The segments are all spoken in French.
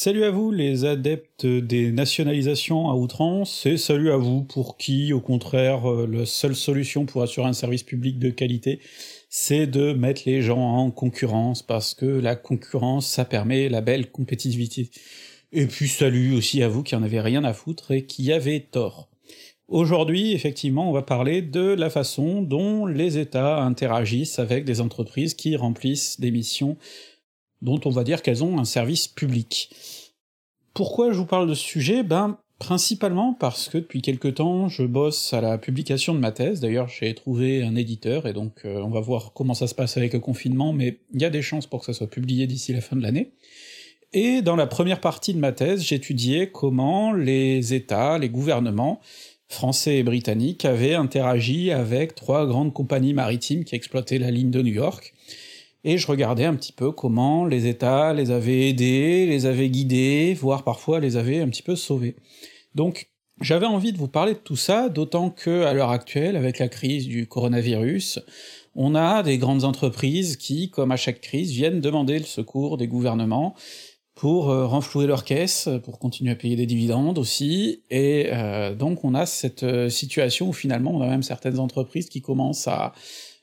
Salut à vous les adeptes des nationalisations à outrance, et salut à vous pour qui, au contraire, euh, la seule solution pour assurer un service public de qualité, c'est de mettre les gens en concurrence, parce que la concurrence, ça permet la belle compétitivité. Et puis salut aussi à vous qui en avez rien à foutre et qui avez tort. Aujourd'hui, effectivement, on va parler de la façon dont les États interagissent avec des entreprises qui remplissent des missions dont on va dire qu'elles ont un service public. Pourquoi je vous parle de ce sujet? Ben, principalement parce que depuis quelque temps, je bosse à la publication de ma thèse, d'ailleurs j'ai trouvé un éditeur, et donc euh, on va voir comment ça se passe avec le confinement, mais il y a des chances pour que ça soit publié d'ici la fin de l'année. Et dans la première partie de ma thèse, j'étudiais comment les États, les gouvernements, français et britanniques, avaient interagi avec trois grandes compagnies maritimes qui exploitaient la ligne de New York, et je regardais un petit peu comment les États les avaient aidés, les avaient guidés, voire parfois les avaient un petit peu sauvés. Donc j'avais envie de vous parler de tout ça, d'autant que à l'heure actuelle, avec la crise du coronavirus, on a des grandes entreprises qui, comme à chaque crise, viennent demander le secours des gouvernements pour euh, renflouer leurs caisses, pour continuer à payer des dividendes aussi, et euh, donc on a cette euh, situation où finalement on a même certaines entreprises qui commencent à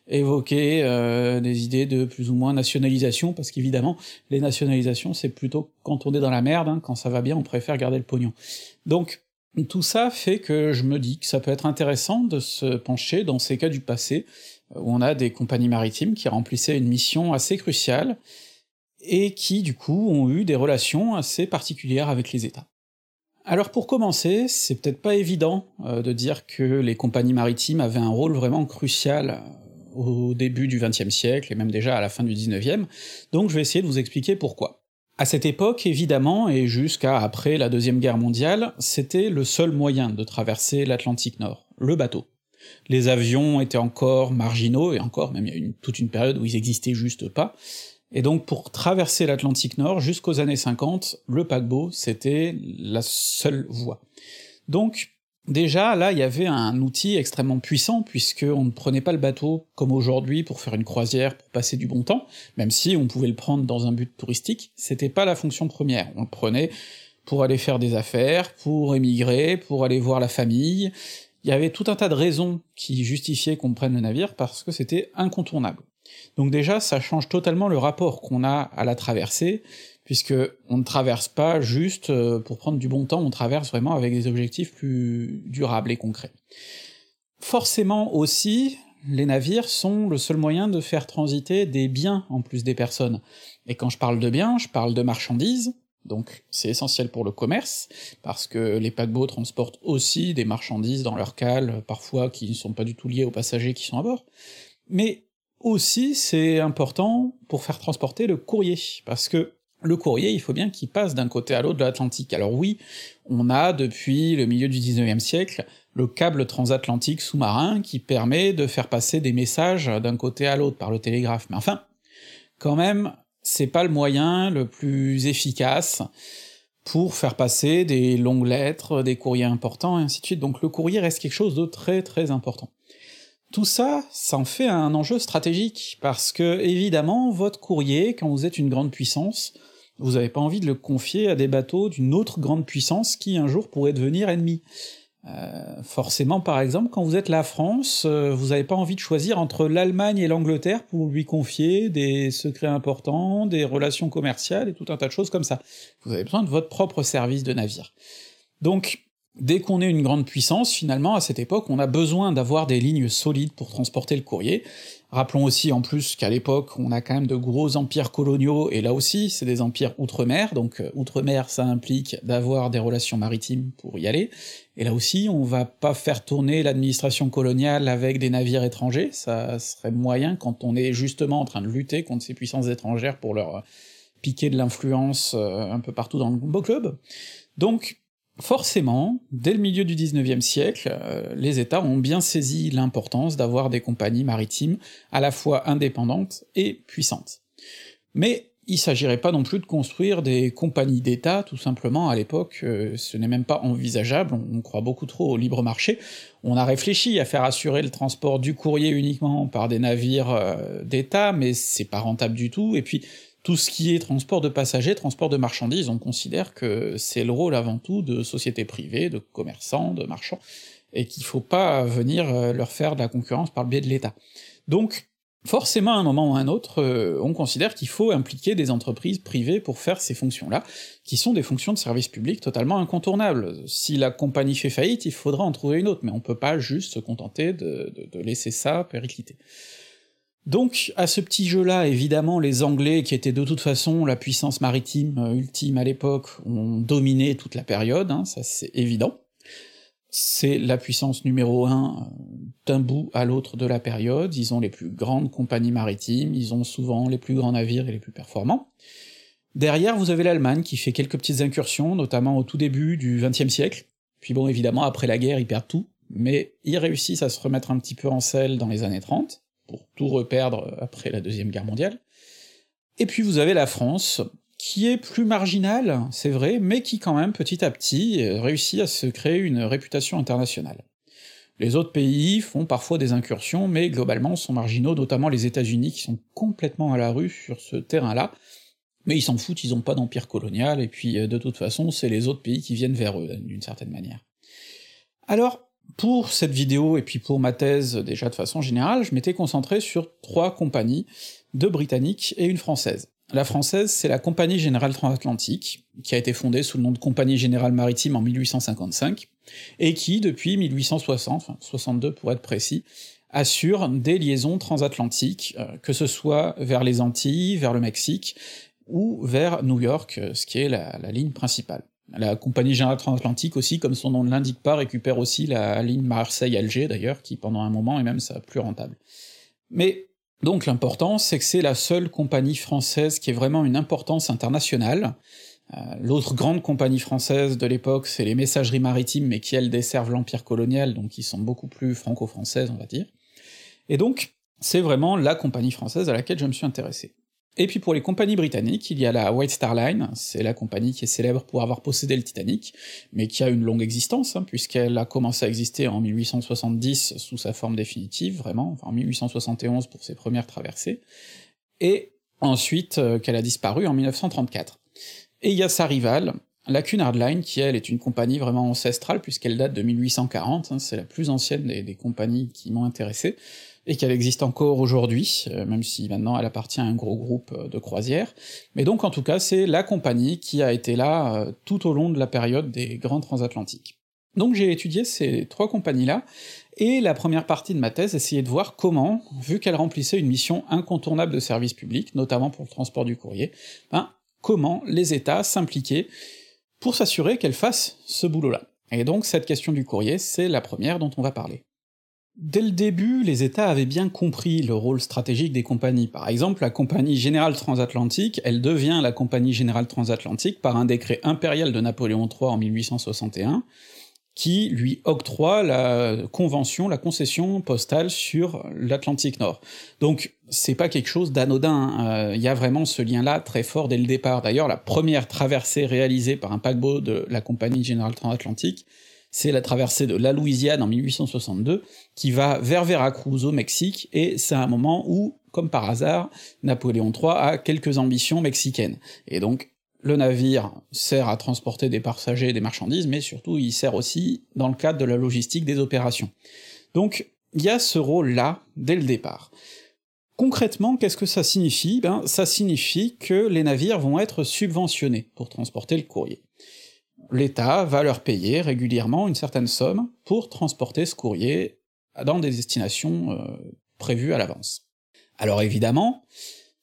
évoquer euh, des idées de plus ou moins nationalisation, parce qu'évidemment, les nationalisations, c'est plutôt quand on est dans la merde, hein, quand ça va bien, on préfère garder le pognon. Donc, tout ça fait que je me dis que ça peut être intéressant de se pencher dans ces cas du passé, où on a des compagnies maritimes qui remplissaient une mission assez cruciale, et qui, du coup, ont eu des relations assez particulières avec les États. Alors pour commencer, c'est peut-être pas évident euh, de dire que les compagnies maritimes avaient un rôle vraiment crucial au début du XXe siècle, et même déjà à la fin du XIXe, donc je vais essayer de vous expliquer pourquoi. À cette époque, évidemment, et jusqu'à après la Deuxième Guerre mondiale, c'était le seul moyen de traverser l'Atlantique Nord, le bateau. Les avions étaient encore marginaux, et encore, même il y a une, toute une période où ils existaient juste pas, et donc pour traverser l'Atlantique Nord jusqu'aux années 50, le paquebot, c'était la seule voie. Donc Déjà, là, il y avait un outil extrêmement puissant, puisqu'on ne prenait pas le bateau comme aujourd'hui pour faire une croisière, pour passer du bon temps, même si on pouvait le prendre dans un but touristique, c'était pas la fonction première, on le prenait pour aller faire des affaires, pour émigrer, pour aller voir la famille, il y avait tout un tas de raisons qui justifiaient qu'on prenne le navire parce que c'était incontournable. Donc déjà, ça change totalement le rapport qu'on a à la traversée, puisque on ne traverse pas juste euh, pour prendre du bon temps, on traverse vraiment avec des objectifs plus durables et concrets. Forcément aussi, les navires sont le seul moyen de faire transiter des biens en plus des personnes. Et quand je parle de biens, je parle de marchandises, donc c'est essentiel pour le commerce, parce que les paquebots transportent aussi des marchandises dans leur cale, parfois qui ne sont pas du tout liées aux passagers qui sont à bord, mais aussi c'est important pour faire transporter le courrier, parce que le courrier, il faut bien qu'il passe d'un côté à l'autre de l'Atlantique. Alors oui, on a depuis le milieu du 19e siècle le câble transatlantique sous-marin qui permet de faire passer des messages d'un côté à l'autre par le télégraphe. Mais enfin, quand même, c'est pas le moyen le plus efficace pour faire passer des longues lettres, des courriers importants, et ainsi de suite. Donc le courrier reste quelque chose de très très important. Tout ça, ça en fait un enjeu stratégique, parce que évidemment, votre courrier, quand vous êtes une grande puissance, vous n'avez pas envie de le confier à des bateaux d'une autre grande puissance qui un jour pourrait devenir ennemi. Euh, forcément, par exemple, quand vous êtes la France, euh, vous n'avez pas envie de choisir entre l'Allemagne et l'Angleterre pour lui confier des secrets importants, des relations commerciales et tout un tas de choses comme ça. Vous avez besoin de votre propre service de navire. Donc, Dès qu'on est une grande puissance, finalement, à cette époque, on a besoin d'avoir des lignes solides pour transporter le courrier. Rappelons aussi en plus qu'à l'époque, on a quand même de gros empires coloniaux, et là aussi, c'est des empires outre-mer, donc euh, outre-mer, ça implique d'avoir des relations maritimes pour y aller, et là aussi, on va pas faire tourner l'administration coloniale avec des navires étrangers, ça serait moyen quand on est justement en train de lutter contre ces puissances étrangères pour leur piquer de l'influence euh, un peu partout dans le beau club. Donc, Forcément, dès le milieu du XIXe siècle, euh, les États ont bien saisi l'importance d'avoir des compagnies maritimes à la fois indépendantes et puissantes. Mais il s'agirait pas non plus de construire des compagnies d'État, tout simplement, à l'époque, euh, ce n'est même pas envisageable, on, croit beaucoup trop au libre marché, on a réfléchi à faire assurer le transport du courrier uniquement par des navires euh, d'État, mais c'est pas rentable du tout, et puis tout ce qui est transport de passagers, transport de marchandises, on considère que c'est le rôle avant tout de sociétés privées, de commerçants, de marchands, et qu'il faut pas venir euh, leur faire de la concurrence par le biais de l'État. Donc, forcément, à un moment ou à un autre, euh, on considère qu'il faut impliquer des entreprises privées pour faire ces fonctions-là, qui sont des fonctions de service public totalement incontournables. Si la compagnie fait faillite, il faudra en trouver une autre, mais on peut pas juste se contenter de, de laisser ça péricliter. Donc, à ce petit jeu-là, évidemment, les Anglais, qui étaient de toute façon la puissance maritime euh, ultime à l'époque, ont dominé toute la période, hein, ça c'est évident. C'est la puissance numéro un euh, d'un bout à l'autre de la période, ils ont les plus grandes compagnies maritimes, ils ont souvent les plus grands navires et les plus performants. Derrière, vous avez l'Allemagne qui fait quelques petites incursions, notamment au tout début du XXe siècle, puis bon, évidemment, après la guerre, ils perdent tout, mais ils réussissent à se remettre un petit peu en selle dans les années 30, pour tout reperdre après la Deuxième Guerre mondiale. Et puis vous avez la France, qui est plus marginale, c'est vrai, mais qui quand même petit à petit réussit à se créer une réputation internationale. Les autres pays font parfois des incursions, mais globalement sont marginaux, notamment les États-Unis qui sont complètement à la rue sur ce terrain-là, mais ils s'en foutent, ils ont pas d'empire colonial, et puis de toute façon c'est les autres pays qui viennent vers eux, d'une certaine manière. Alors, pour cette vidéo et puis pour ma thèse déjà de façon générale, je m'étais concentré sur trois compagnies, deux britanniques et une française. La française, c'est la Compagnie Générale Transatlantique, qui a été fondée sous le nom de Compagnie Générale Maritime en 1855, et qui, depuis 1860, enfin 62 pour être précis, assure des liaisons transatlantiques, euh, que ce soit vers les Antilles, vers le Mexique, ou vers New York, euh, ce qui est la ligne principale. La compagnie générale transatlantique aussi, comme son nom ne l'indique pas, récupère aussi la ligne Marseille-Alger d'ailleurs, qui pendant un moment est même ça plus rentable. Mais donc l'important, c'est que c'est la seule compagnie française qui ait vraiment une importance internationale. Euh, l'autre grande compagnie française de l'époque, c'est les messageries maritimes, mais qui elles desservent l'empire colonial, donc qui sont beaucoup plus franco-françaises, on va dire. Et donc, c'est vraiment la compagnie française à laquelle je me suis intéressé. Et puis pour les compagnies britanniques, il y a la White Star Line, c'est la compagnie qui est célèbre pour avoir possédé le Titanic, mais qui a une longue existence, hein, puisqu'elle a commencé à exister en 1870 sous sa forme définitive, vraiment, enfin en 1871 pour ses premières traversées, et ensuite euh, qu'elle a disparu en 1934. Et il y a sa rivale, la Cunard Line, qui elle est une compagnie vraiment ancestrale, puisqu'elle date de 1840, hein, c'est la plus ancienne des compagnies qui m'ont intéressé, et qu'elle existe encore aujourd'hui, euh, même si maintenant elle appartient à un gros groupe euh, de croisières. Mais donc en tout cas, c'est la compagnie qui a été là euh, tout au long de la période des grands transatlantiques. Donc j'ai étudié ces trois compagnies-là, et la première partie de ma thèse essayait de voir comment, vu qu'elles remplissaient une mission incontournable de service public, notamment pour le transport du courrier, ben, comment les États s'impliquaient pour s'assurer qu'elles fassent ce boulot-là. Et donc cette question du courrier, c'est la première dont on va parler. Dès le début, les États avaient bien compris le rôle stratégique des compagnies. Par exemple, la Compagnie Générale Transatlantique, elle devient la Compagnie Générale Transatlantique par un décret impérial de Napoléon III en 1861, qui lui octroie la convention, la concession postale sur l'Atlantique Nord. Donc c'est pas quelque chose d'anodin, il euh, y a vraiment ce lien-là très fort dès le départ. D'ailleurs, la première traversée réalisée par un paquebot de la Compagnie Générale Transatlantique, c'est la traversée de la Louisiane en 1862, qui va vers Veracruz au Mexique, et c'est un moment où, comme par hasard, Napoléon III a quelques ambitions mexicaines. Et donc, le navire sert à transporter des passagers et des marchandises, mais surtout il sert aussi dans le cadre de la logistique des opérations. Donc, il y a ce rôle-là dès le départ. Concrètement, qu'est-ce que ça signifie? Ben, ça signifie que les navires vont être subventionnés pour transporter le courrier l'État va leur payer régulièrement une certaine somme pour transporter ce courrier dans des destinations euh, prévues à l'avance. Alors évidemment,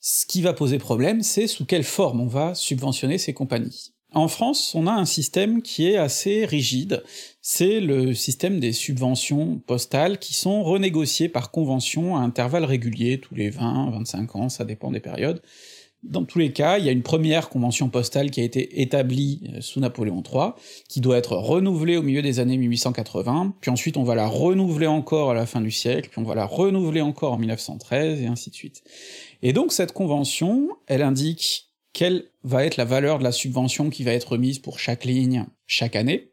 ce qui va poser problème, c'est sous quelle forme on va subventionner ces compagnies. En France, on a un système qui est assez rigide, c'est le système des subventions postales qui sont renégociées par convention à intervalles réguliers, tous les 20, 25 ans, ça dépend des périodes, dans tous les cas, il y a une première convention postale qui a été établie euh, sous Napoléon III, qui doit être renouvelée au milieu des années 1880, puis ensuite on va la renouveler encore à la fin du siècle, puis on va la renouveler encore en 1913, et ainsi de suite. Et donc cette convention, elle indique quelle va être la valeur de la subvention qui va être remise pour chaque ligne chaque année,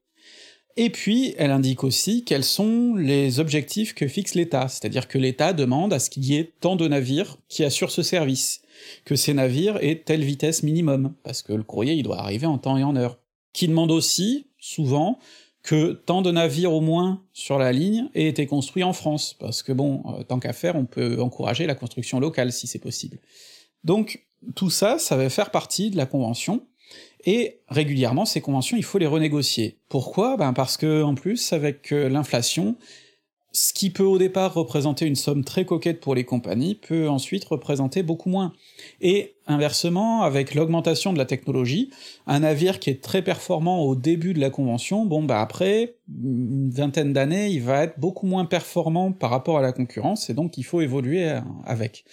Et puis, elle indique aussi quels sont les objectifs que fixe l'État, c'est-à-dire que l'État demande à ce qu'il y ait tant de navires qui assurent ce service, que ces navires aient telle vitesse minimum, parce que le courrier il doit arriver en temps et en heure. Qui demande aussi, souvent, que tant de navires au moins sur la ligne aient été construits en France, parce que bon, euh, tant qu'à faire, on peut encourager la construction locale si c'est possible. Donc tout ça, ça va faire partie de la convention, et régulièrement ces conventions, il faut les renégocier. Pourquoi? Ben parce que en plus, avec euh, l'inflation, ce qui peut au départ représenter une somme très coquette pour les compagnies peut ensuite représenter beaucoup moins. Et inversement, avec l'augmentation de la technologie, un navire qui est très performant au début de la convention, bon bah après une vingtaine d'années, il va être beaucoup moins performant par rapport à la concurrence, et donc il faut évoluer euh, avec.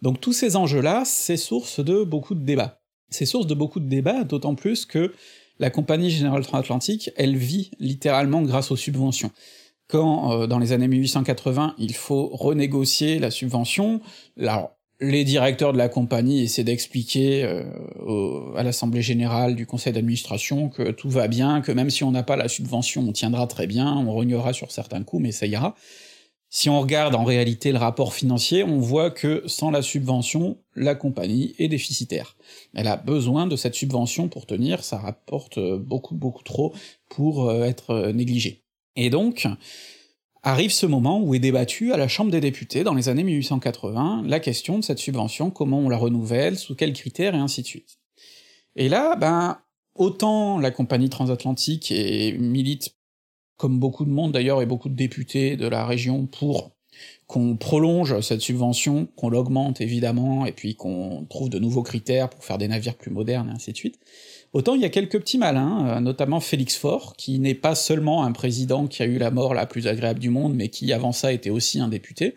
Donc tous ces enjeux-là, c'est source de beaucoup de débats. C'est source de beaucoup de débats, d'autant plus que la compagnie générale transatlantique, elle vit littéralement grâce aux subventions quand euh, dans les années 1880 il faut renégocier la subvention, alors les directeurs de la compagnie essaient d'expliquer euh, à l'assemblée générale du conseil d'administration que tout va bien, que même si on n'a pas la subvention, on tiendra très bien, on rognera sur certains coups, mais ça ira. Si on regarde en réalité le rapport financier, on voit que sans la subvention, la compagnie est déficitaire. Elle a besoin de cette subvention pour tenir, ça rapporte beaucoup beaucoup trop pour euh, être négligé. Et donc, arrive ce moment où est débattu à la Chambre des députés, dans les années 1880, la question de cette subvention, comment on la renouvelle, sous quels critères, et ainsi de suite. Et là, ben, autant la compagnie transatlantique et milite, comme beaucoup de monde d'ailleurs, et beaucoup de députés de la région, pour qu'on prolonge cette subvention, qu'on l'augmente évidemment, et puis qu'on trouve de nouveaux critères pour faire des navires plus modernes, et ainsi de suite, Autant il y a quelques petits malins, euh, notamment Félix Faure, qui n'est pas seulement un président qui a eu la mort la plus agréable du monde, mais qui avant ça était aussi un député,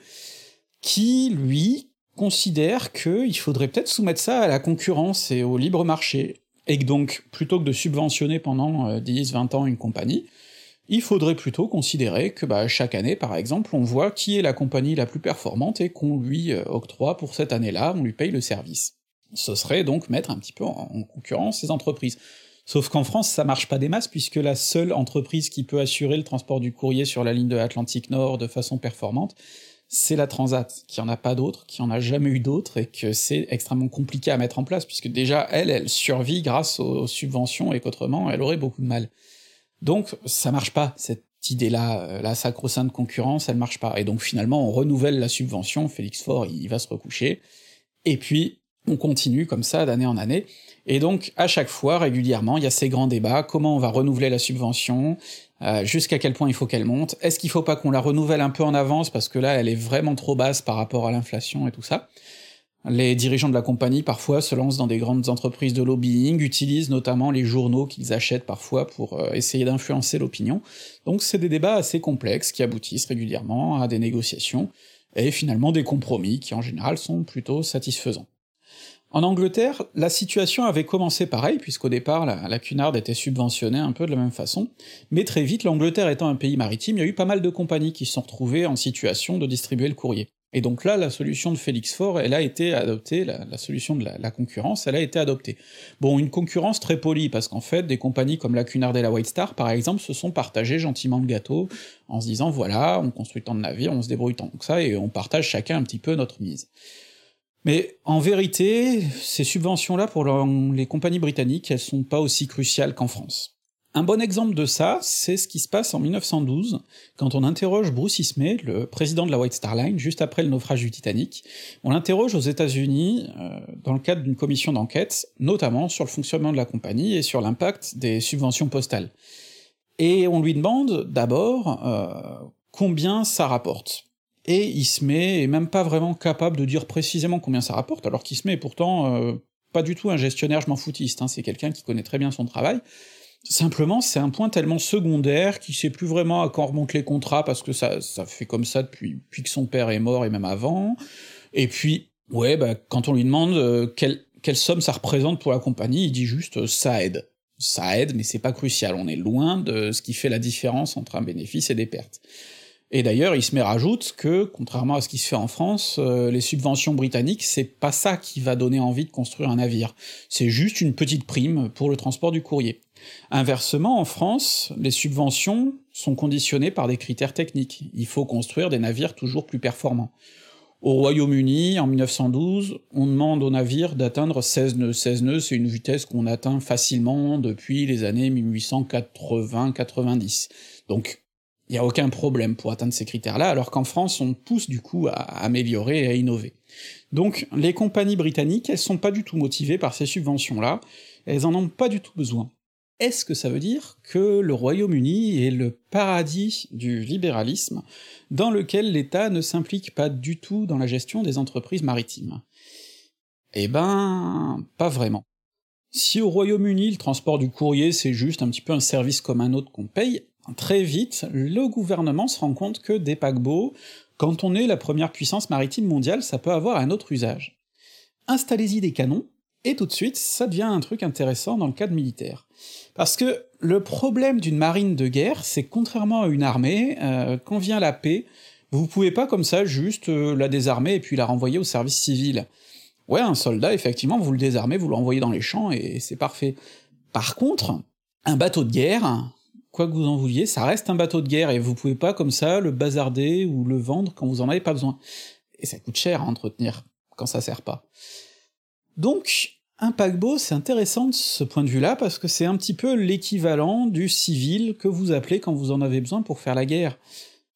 qui, lui, considère qu'il faudrait peut-être soumettre ça à la concurrence et au libre marché, et que donc, plutôt que de subventionner pendant 10-20 euh, ans une compagnie, il faudrait plutôt considérer que bah, chaque année, par exemple, on voit qui est la compagnie la plus performante et qu'on lui euh, octroie pour cette année-là, on lui paye le service ce serait donc mettre un petit peu en, concurrence ces entreprises. Sauf qu'en France, ça marche pas des masses, puisque la seule entreprise qui peut assurer le transport du courrier sur la ligne de l'Atlantique Nord de façon performante, c'est la Transat, qui en a pas d'autres, qui en a jamais eu d'autres, et que c'est extrêmement compliqué à mettre en place, puisque déjà, elle, elle survit grâce aux subventions, et qu'autrement, elle aurait beaucoup de mal. Donc, ça marche pas, cette idée-là, euh, la sacro-sainte concurrence, elle marche pas. Et donc finalement, on renouvelle la subvention, Félix Faure, il va se recoucher, et puis on continue comme ça d'année en année, et donc à chaque fois, régulièrement, il y a ces grands débats, comment on va renouveler la subvention, euh, jusqu'à quel point il faut qu'elle monte, est-ce qu'il faut pas qu'on la renouvelle un peu en avance, parce que là elle est vraiment trop basse par rapport à l'inflation et tout ça. Les dirigeants de la compagnie parfois se lancent dans des grandes entreprises de lobbying, utilisent notamment les journaux qu'ils achètent parfois pour euh, essayer d'influencer l'opinion, donc c'est des débats assez complexes qui aboutissent régulièrement à des négociations, et finalement des compromis qui en général sont plutôt satisfaisants. En Angleterre, la situation avait commencé pareil, puisqu'au départ, la, la, Cunard était subventionnée un peu de la même façon, mais très vite, l'Angleterre étant un pays maritime, il y a eu pas mal de compagnies qui se sont retrouvées en situation de distribuer le courrier. Et donc là, la solution de Félix Faure, elle a été adoptée, la, solution de la, concurrence, elle a été adoptée. Bon, une concurrence très polie, parce qu'en fait, des compagnies comme la Cunard et la White Star, par exemple, se sont partagées gentiment le gâteau, en se disant, voilà, on construit tant de navires, on se débrouille tant que ça, et on partage chacun un petit peu notre mise. Mais en vérité, ces subventions-là pour les compagnies britanniques, elles sont pas aussi cruciales qu'en France. Un bon exemple de ça, c'est ce qui se passe en 1912, quand on interroge Bruce Ismay, le président de la White Star Line, juste après le naufrage du Titanic. On l'interroge aux États-Unis euh, dans le cadre d'une commission d'enquête, notamment sur le fonctionnement de la compagnie et sur l'impact des subventions postales. Et on lui demande d'abord euh, combien ça rapporte et Ismay est même pas vraiment capable de dire précisément combien ça rapporte, alors qu'Ismay est pourtant euh, pas du tout un gestionnaire je m'en foutiste, hein, c'est quelqu'un qui connaît très bien son travail, Simplement, c'est un point tellement secondaire qu'il sait plus vraiment à quand remontent les contrats parce que ça, fait comme ça depuis, que son père est mort et même avant. Et puis, ouais, bah, quand on lui demande euh, quelle, quelle somme ça représente pour la compagnie, il dit juste euh, ça aide. Ça aide, mais c'est pas crucial. On est loin de ce qui fait la différence entre un bénéfice et des pertes. Et d'ailleurs, met rajoute que, contrairement à ce qui se fait en France, euh, les subventions britanniques, c'est pas ça qui va donner envie de construire un navire, c'est juste une petite prime pour le transport du courrier. Inversement, en France, les subventions sont conditionnées par des critères techniques, il faut construire des navires toujours plus performants. Au Royaume-Uni, en 1912, on demande aux navires d'atteindre 16 nœuds. 16 nœuds, c'est une vitesse qu'on atteint facilement depuis les années 1880-90. Donc, il n'y a aucun problème pour atteindre ces critères-là, alors qu'en France, on pousse du coup à améliorer et à innover. Donc, les compagnies britanniques, elles sont pas du tout motivées par ces subventions-là, elles en ont pas du tout besoin. Est-ce que ça veut dire que le Royaume-Uni est le paradis du libéralisme, dans lequel l'État ne s'implique pas du tout dans la gestion des entreprises maritimes? Eh ben, pas vraiment. Si au Royaume-Uni le transport du courrier c'est juste un petit peu un service comme un autre qu'on paye, très vite, le gouvernement se rend compte que des paquebots, quand on est la première puissance maritime mondiale, ça peut avoir un autre usage. Installez-y des canons, et tout de suite, ça devient un truc intéressant dans le cadre militaire. Parce que le problème d'une marine de guerre, c'est contrairement à une armée, euh, quand vient la paix, vous pouvez pas comme ça juste euh, la désarmer et puis la renvoyer au service civil. Ouais, un soldat, effectivement, vous le désarmez, vous le renvoyez dans les champs et c'est parfait. Par contre, un bateau de guerre, quoi que vous en vouliez, ça reste un bateau de guerre et vous pouvez pas comme ça le bazarder ou le vendre quand vous en avez pas besoin. Et ça coûte cher à entretenir quand ça sert pas. Donc, un paquebot, c'est intéressant de ce point de vue-là, parce que c'est un petit peu l'équivalent du civil que vous appelez quand vous en avez besoin pour faire la guerre.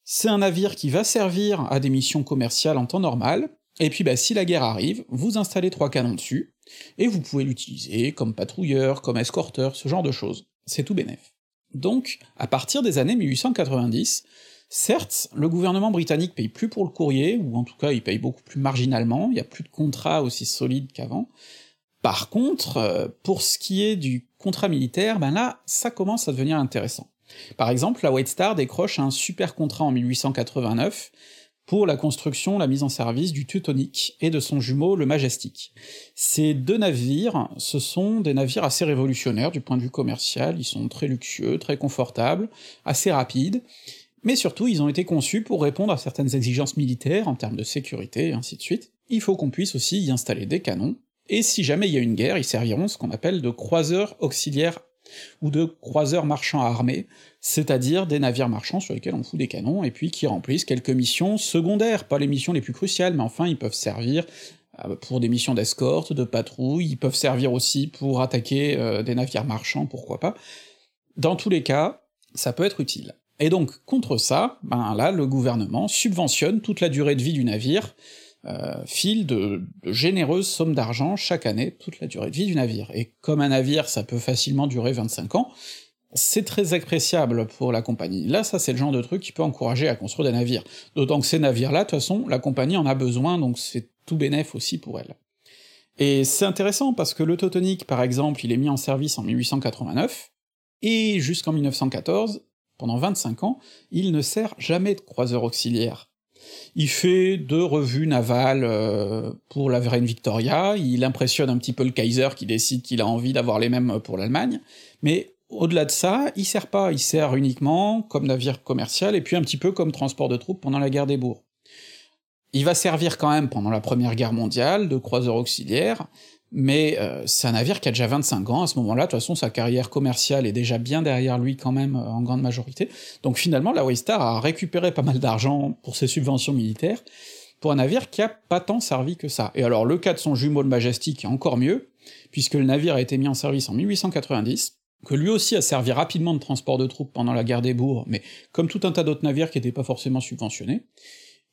C'est un navire qui va servir à des missions commerciales en temps normal, et puis bah, si la guerre arrive, vous installez trois canons dessus, et vous pouvez l'utiliser comme patrouilleur, comme escorteur, ce genre de choses. C'est tout bénef. Donc, à partir des années 1890, certes, le gouvernement britannique paye plus pour le courrier, ou en tout cas il paye beaucoup plus marginalement, il y a plus de contrats aussi solides qu'avant, par contre, euh, pour ce qui est du contrat militaire, ben là, ça commence à devenir intéressant. Par exemple, la White Star décroche un super contrat en 1889 pour la construction, la mise en service du Teutonic et de son jumeau le Majestic. Ces deux navires, ce sont des navires assez révolutionnaires du point de vue commercial, ils sont très luxueux, très confortables, assez rapides, mais surtout ils ont été conçus pour répondre à certaines exigences militaires en termes de sécurité et ainsi de suite. Il faut qu'on puisse aussi y installer des canons, et si jamais il y a une guerre, ils serviront ce qu'on appelle de croiseurs auxiliaires ou de croiseurs marchands armés, c'est-à-dire des navires marchands sur lesquels on fout des canons, et puis qui remplissent quelques missions secondaires, pas les missions les plus cruciales, mais enfin ils peuvent servir euh, pour des missions d'escorte, de patrouille, ils peuvent servir aussi pour attaquer euh, des navires marchands, pourquoi pas. Dans tous les cas, ça peut être utile. Et donc, contre ça, ben là, le gouvernement subventionne toute la durée de vie du navire, euh, file de, généreuses sommes d'argent chaque année, toute la durée de vie du navire. Et comme un navire, ça peut facilement durer 25 ans, c'est très appréciable pour la compagnie. Là, ça c'est le genre de truc qui peut encourager à construire des navires. D'autant que ces navires-là, de toute façon, la compagnie en a besoin, donc c'est tout bénéf aussi pour elle. Et c'est intéressant parce que le Teutonic, par exemple, il est mis en service en 1889, et jusqu'en 1914, pendant 25 ans, il ne sert jamais de croiseur auxiliaire. Il fait deux revues navales euh, pour la Reine Victoria, il impressionne un petit peu le Kaiser qui décide qu'il a envie d'avoir les mêmes pour l'Allemagne, mais au-delà de ça, il sert pas, il sert uniquement comme navire commercial et puis un petit peu comme transport de troupes pendant la guerre des bourgs. Il va servir quand même pendant la Première Guerre mondiale de croiseur auxiliaire, mais euh, c'est un navire qui a déjà 25 ans, à ce moment-là, de toute façon sa carrière commerciale est déjà bien derrière lui quand même, euh, en grande majorité, donc finalement la Waystar a récupéré pas mal d'argent pour ses subventions militaires, pour un navire qui a pas tant servi que ça. Et alors le cas de son jumeau le Majestic est encore mieux, puisque le navire a été mis en service en 1890, que lui aussi a servi rapidement de transport de troupes pendant la guerre des bourgs, mais comme tout un tas d'autres navires qui étaient pas forcément subventionnés,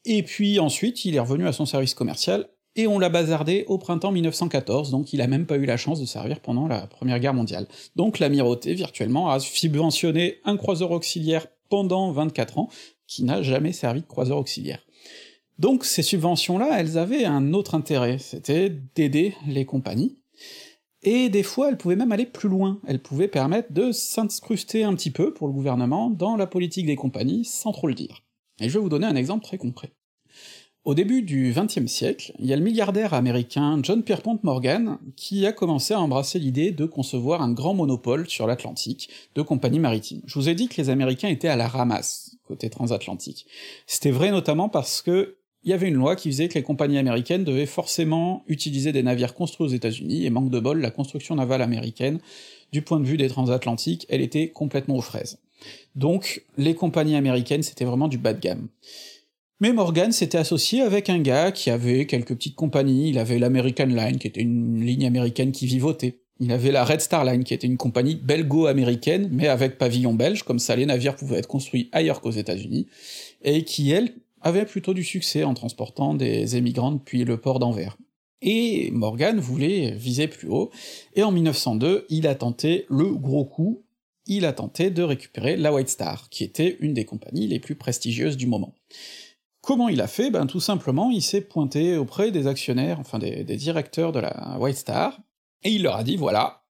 et puis ensuite il est revenu à son service commercial et on l'a bazardé au printemps 1914, donc il a même pas eu la chance de servir pendant la Première Guerre mondiale. Donc l'amirauté, virtuellement, a subventionné un croiseur auxiliaire pendant 24 ans, qui n'a jamais servi de croiseur auxiliaire. Donc ces subventions-là, elles avaient un autre intérêt, c'était d'aider les compagnies, et des fois elles pouvaient même aller plus loin, elles pouvaient permettre de s'incruster un petit peu, pour le gouvernement, dans la politique des compagnies, sans trop le dire. Et je vais vous donner un exemple très concret. Au début du XXe siècle, il y a le milliardaire américain John Pierpont Morgan qui a commencé à embrasser l'idée de concevoir un grand monopole sur l'Atlantique de compagnies maritimes. Je vous ai dit que les Américains étaient à la ramasse côté transatlantique. C'était vrai notamment parce que il y avait une loi qui faisait que les compagnies américaines devaient forcément utiliser des navires construits aux États-Unis, et manque de bol, la construction navale américaine, du point de vue des transatlantiques, elle était complètement aux fraises. Donc, les compagnies américaines, c'était vraiment du bas de gamme. Mais Morgan s'était associé avec un gars qui avait quelques petites compagnies, il avait l'American Line, qui était une ligne américaine qui vivotait, il avait la Red Star Line, qui était une compagnie belgo-américaine, mais avec pavillon belge, comme ça les navires pouvaient être construits ailleurs qu'aux États-Unis, et qui, elle, avait plutôt du succès en transportant des émigrants depuis le port d'Anvers. Et Morgan voulait viser plus haut, et en 1902, il a tenté le gros coup, il a tenté de récupérer la White Star, qui était une des compagnies les plus prestigieuses du moment. Comment il a fait? Ben tout simplement, il s'est pointé auprès des actionnaires, enfin des, directeurs de la White Star, et il leur a dit voilà,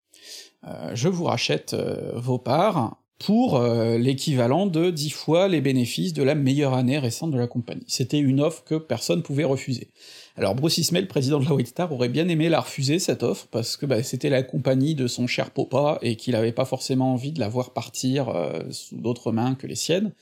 euh, je vous rachète euh, vos parts pour euh, l'équivalent de dix fois les bénéfices de la meilleure année récente de la compagnie. C'était une offre que personne pouvait refuser. Alors Bruce Ismail, président de la White Star, aurait bien aimé la refuser, cette offre, parce que bah, c'était la compagnie de son cher Popa, et qu'il avait pas forcément envie de la voir partir sous d'autres mains que les siennes,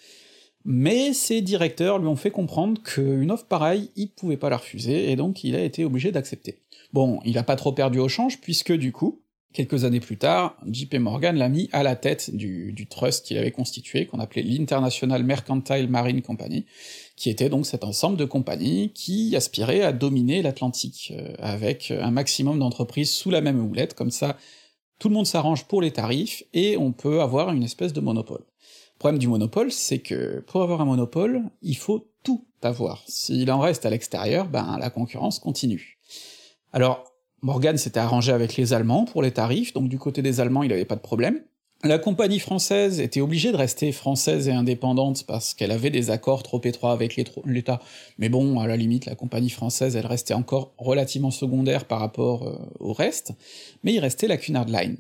mais ses directeurs lui ont fait comprendre qu'une offre pareille, il pouvait pas la refuser, et donc il a été obligé d'accepter. Bon, il a pas trop perdu au change, puisque du coup, quelques années plus tard, JP Morgan l'a mis à la tête du, trust qu'il avait constitué, qu'on appelait l'International Mercantile Marine Company, qui était donc cet ensemble de compagnies qui aspiraient à dominer l'Atlantique, euh, avec un maximum d'entreprises sous la même houlette, comme ça tout le monde s'arrange pour les tarifs, et on peut avoir une espèce de monopole. Le problème du monopole, c'est que pour avoir un monopole, il faut tout avoir. S'il en reste à l'extérieur, ben la concurrence continue. Alors, Morgan s'était arrangé avec les Allemands pour les tarifs, donc du côté des Allemands il avait pas de problème. La compagnie française était obligée de rester française et indépendante parce qu'elle avait des accords trop étroits avec l'État, mais bon, à la limite, la compagnie française, elle restait encore relativement secondaire par rapport euh, au reste, mais il restait la Cunard Line.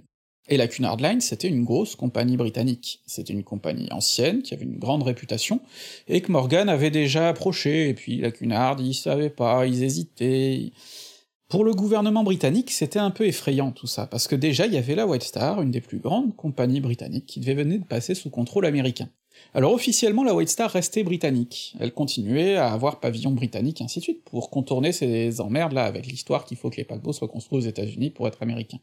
Et la Cunard Line, c'était une grosse compagnie britannique. C'était une compagnie ancienne, qui avait une grande réputation, et que Morgan avait déjà approché, et puis la Cunard, ils savaient pas, ils hésitaient... Pour le gouvernement britannique, c'était un peu effrayant tout ça, parce que déjà il y avait la White Star, une des plus grandes compagnies britanniques, qui devait venir de passer sous contrôle américain. Alors officiellement la White Star restait britannique, elle continuait à avoir pavillon britannique ainsi de suite, pour contourner ces emmerdes là avec l'histoire qu'il faut que les paquebots soient construits aux États-Unis pour être américains.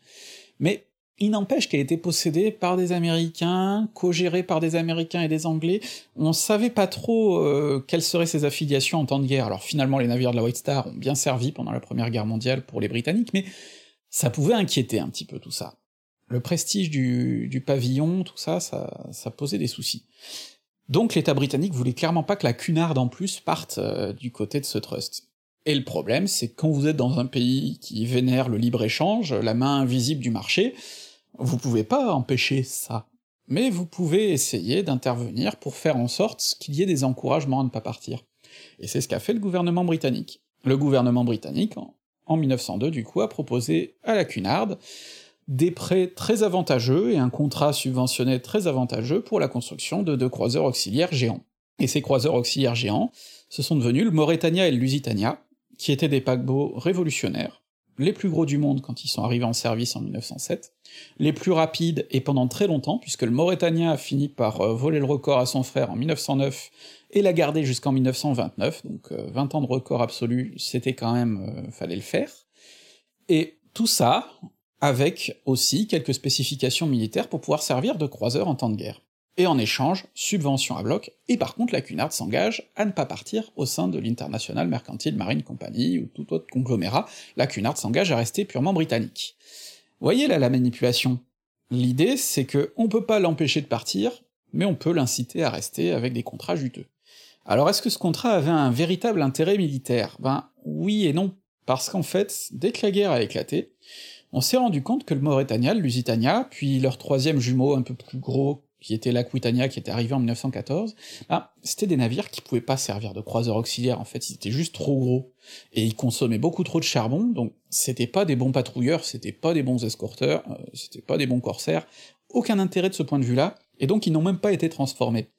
Mais il n'empêche qu'elle était possédée par des Américains, co-gérée par des Américains et des Anglais, on savait pas trop euh, quelles seraient ses affiliations en temps de guerre, alors finalement les navires de la White Star ont bien servi pendant la Première Guerre mondiale pour les Britanniques, mais ça pouvait inquiéter un petit peu tout ça. Le prestige du, pavillon, tout ça, ça, posait des soucis. Donc l'État britannique voulait clairement pas que la Cunard en plus parte euh, du côté de ce trust. Et le problème, c'est que quand vous êtes dans un pays qui vénère le libre-échange, la main invisible du marché, vous pouvez pas empêcher ça. Mais vous pouvez essayer d'intervenir pour faire en sorte qu'il y ait des encouragements à ne pas partir. Et c'est ce qu'a fait le gouvernement britannique. Le gouvernement britannique, en 1902, du coup, a proposé à la Cunard des prêts très avantageux et un contrat subventionné très avantageux pour la construction de deux croiseurs auxiliaires géants. Et ces croiseurs auxiliaires géants, ce sont devenus le Mauretania et le Lusitania, qui étaient des paquebots révolutionnaires, les plus gros du monde quand ils sont arrivés en service en 1907, les plus rapides et pendant très longtemps, puisque le Mauritania a fini par euh, voler le record à son frère en 1909 et l'a gardé jusqu'en 1929, donc 20 euh, ans de record absolu, c'était quand même... Euh, fallait le faire. Et tout ça, avec aussi quelques spécifications militaires pour pouvoir servir de croiseur en temps de guerre et en échange, subvention à bloc, et par contre la Cunard s'engage à ne pas partir au sein de l'International Mercantile Marine Company ou tout autre conglomérat, la Cunard s'engage à rester purement britannique. Voyez là la manipulation. L'idée c'est que on peut pas l'empêcher de partir, mais on peut l'inciter à rester avec des contrats juteux. Alors est-ce que ce contrat avait un véritable intérêt militaire? Ben oui et non, parce qu'en fait, dès que la guerre a éclaté, on s'est rendu compte que le Mauritania, le Lusitania, puis leur troisième jumeau un peu plus gros qui était l'Aquitania, qui était arrivé en 1914, ah, c'était des navires qui pouvaient pas servir de croiseurs auxiliaires, en fait, ils étaient juste trop gros, et ils consommaient beaucoup trop de charbon, donc c'était pas des bons patrouilleurs, c'était pas des bons escorteurs, euh, c'était pas des bons corsaires, aucun intérêt de ce point de vue-là, et donc ils n'ont même pas été transformés.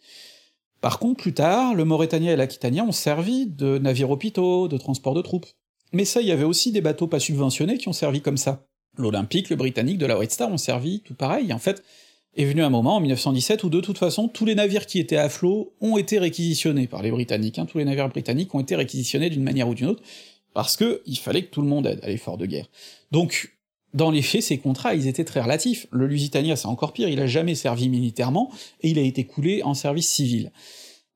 Par contre, plus tard, le Mauritania et l'Aquitania ont servi de navires hôpitaux, de transport de troupes. Mais ça, il y avait aussi des bateaux pas subventionnés qui ont servi comme ça. L'Olympique, le Britannique, de la White Star ont servi tout pareil. En fait, est venu un moment, en 1917, où de toute façon, tous les navires qui étaient à flot ont été réquisitionnés par les Britanniques. Hein. Tous les navires britanniques ont été réquisitionnés d'une manière ou d'une autre, parce que il fallait que tout le monde aide à l'effort de guerre. Donc, dans les faits, ces contrats, ils étaient très relatifs. Le Lusitania, c'est encore pire, il a jamais servi militairement, et il a été coulé en service civil.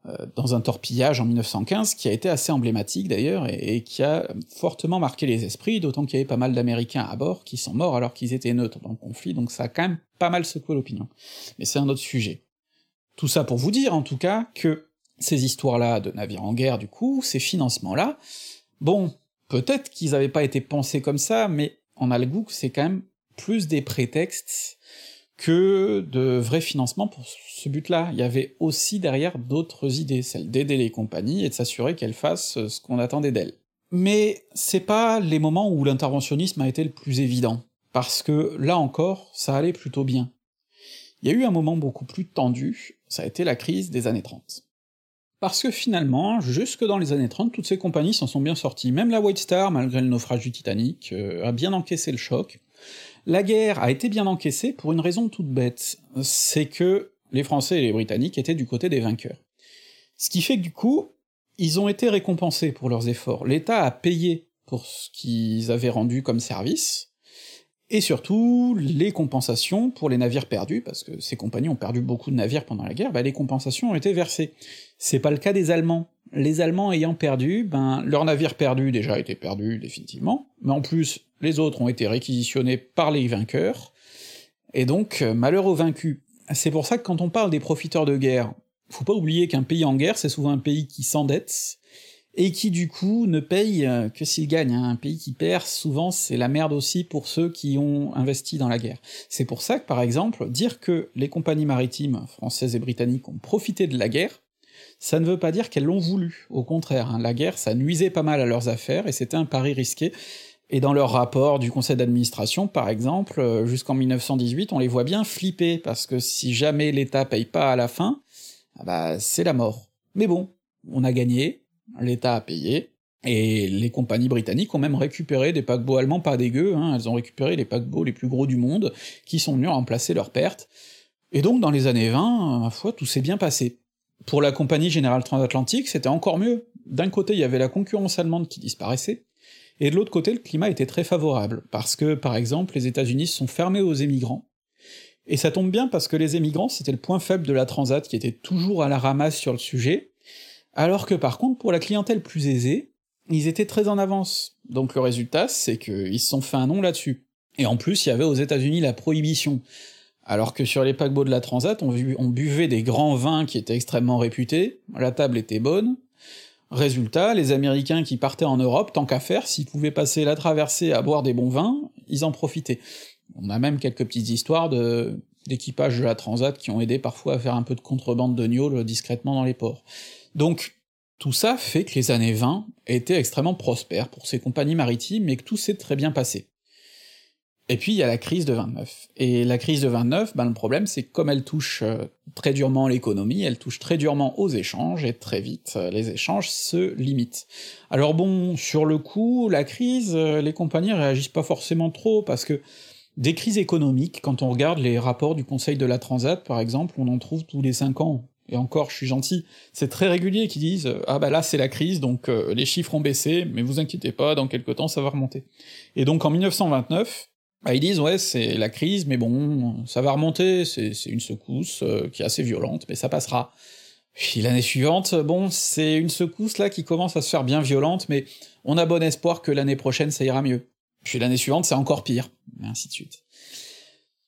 Euh, dans un torpillage en 1915, qui a été assez emblématique d'ailleurs, et, qui a fortement marqué les esprits, d'autant qu'il y avait pas mal d'Américains à bord qui sont morts alors qu'ils étaient neutres dans le conflit, donc ça a quand même pas mal secoué l'opinion. Mais c'est un autre sujet. Tout ça pour vous dire, en tout cas, que ces histoires-là de navires en guerre, du coup, ces financements-là, bon, peut-être qu'ils avaient pas été pensés comme ça, mais on a c'est quand même plus des prétextes que de vrais financements pour ce but-là. Il y avait aussi derrière d'autres idées, celle d'aider les compagnies et de s'assurer qu'elles fassent ce qu'on attendait d'elles. Mais c'est pas les moments où l'interventionnisme a été le plus évident, parce que là encore, ça allait plutôt bien. Il y a eu un moment beaucoup plus tendu, ça a été la crise des années 30. Parce que finalement, jusque dans les années 30, toutes ces compagnies s'en sont bien sorties. Même la White Star, malgré le naufrage du Titanic, euh, a bien encaissé le choc, la guerre a été bien encaissée pour une raison toute bête, c'est que les Français et les Britanniques étaient du côté des vainqueurs. Ce qui fait que du coup, ils ont été récompensés pour leurs efforts. L'État a payé pour ce qu'ils avaient rendu comme service, et surtout les compensations pour les navires perdus, parce que ces compagnies ont perdu beaucoup de navires pendant la guerre, bah les compensations ont été versées. C'est pas le cas des Allemands les Allemands ayant perdu, ben, leur navire perdu déjà était perdu définitivement, mais en plus, les autres ont été réquisitionnés par les vainqueurs, et donc, euh, malheur aux vaincus. C'est pour ça que quand on parle des profiteurs de guerre, faut pas oublier qu'un pays en guerre, c'est souvent un pays qui s'endette, et qui du coup ne paye euh, que s'il gagne. Hein. Un pays qui perd, souvent c'est la merde aussi pour ceux qui ont investi dans la guerre. C'est pour ça que par exemple, dire que les compagnies maritimes françaises et britanniques ont profité de la guerre, ça ne veut pas dire qu'elles l'ont voulu, au contraire, hein. la guerre ça nuisait pas mal à leurs affaires, et c'était un pari risqué, et dans leur rapport du conseil d'administration, par exemple, euh, jusqu'en 1918, on les voit bien flipper, parce que si jamais l'État paye pas à la fin, ah bah c'est la mort. Mais bon, on a gagné, l'État a payé, et les compagnies britanniques ont même récupéré des paquebots allemands pas dégueux, hein, elles ont récupéré les paquebots les plus gros du monde, qui sont venus remplacer leurs pertes, et donc dans les années 20, ma foi, tout s'est bien passé. Pour la compagnie générale transatlantique, c'était encore mieux. D'un côté, il y avait la concurrence allemande qui disparaissait, et de l'autre côté, le climat était très favorable, parce que, par exemple, les États-Unis sont fermés aux émigrants. Et ça tombe bien parce que les émigrants, c'était le point faible de la Transat qui était toujours à la ramasse sur le sujet, alors que par contre, pour la clientèle plus aisée, ils étaient très en avance. Donc le résultat, c'est qu'ils se sont fait un nom là-dessus. Et en plus, il y avait aux États-Unis la prohibition alors que sur les paquebots de la Transat, on, buvait des grands vins qui étaient extrêmement réputés, la table était bonne, Résultat, les Américains qui partaient en Europe, tant qu'à faire, s'ils pouvaient passer la traversée à boire des bons vins, ils en profitaient. On a même quelques petites histoires d'équipages de la Transat qui ont aidé parfois à faire un peu de contrebande de gnôle discrètement dans les ports. Donc, tout ça fait que les années 20 étaient extrêmement prospères pour ces compagnies maritimes, et que tout s'est très bien passé. Et puis il y a la crise de 29. Et la crise de 29, ben le problème c'est que comme elle touche euh, très durement l'économie, elle touche très durement aux échanges, et très vite euh, les échanges se limitent. Alors bon, sur le coup, la crise, euh, les compagnies réagissent pas forcément trop, parce que des crises économiques, quand on regarde les rapports du Conseil de la Transat, par exemple, on en trouve tous les cinq ans. Et encore, je suis gentil, c'est très régulier qui disent ah bah là c'est la crise, donc les chiffres ont baissé, mais vous inquiétez pas, dans quelque temps ça va remonter. Et donc en 1929, bah, ils disent ouais c'est la crise, mais bon, ça va remonter, c'est une secousse euh, qui est assez violente, mais ça passera. Puis l'année suivante, bon, c'est une secousse là qui commence à se faire bien violente, mais on a bon espoir que l'année prochaine ça ira mieux. Puis l'année suivante c'est encore pire, et ainsi de suite.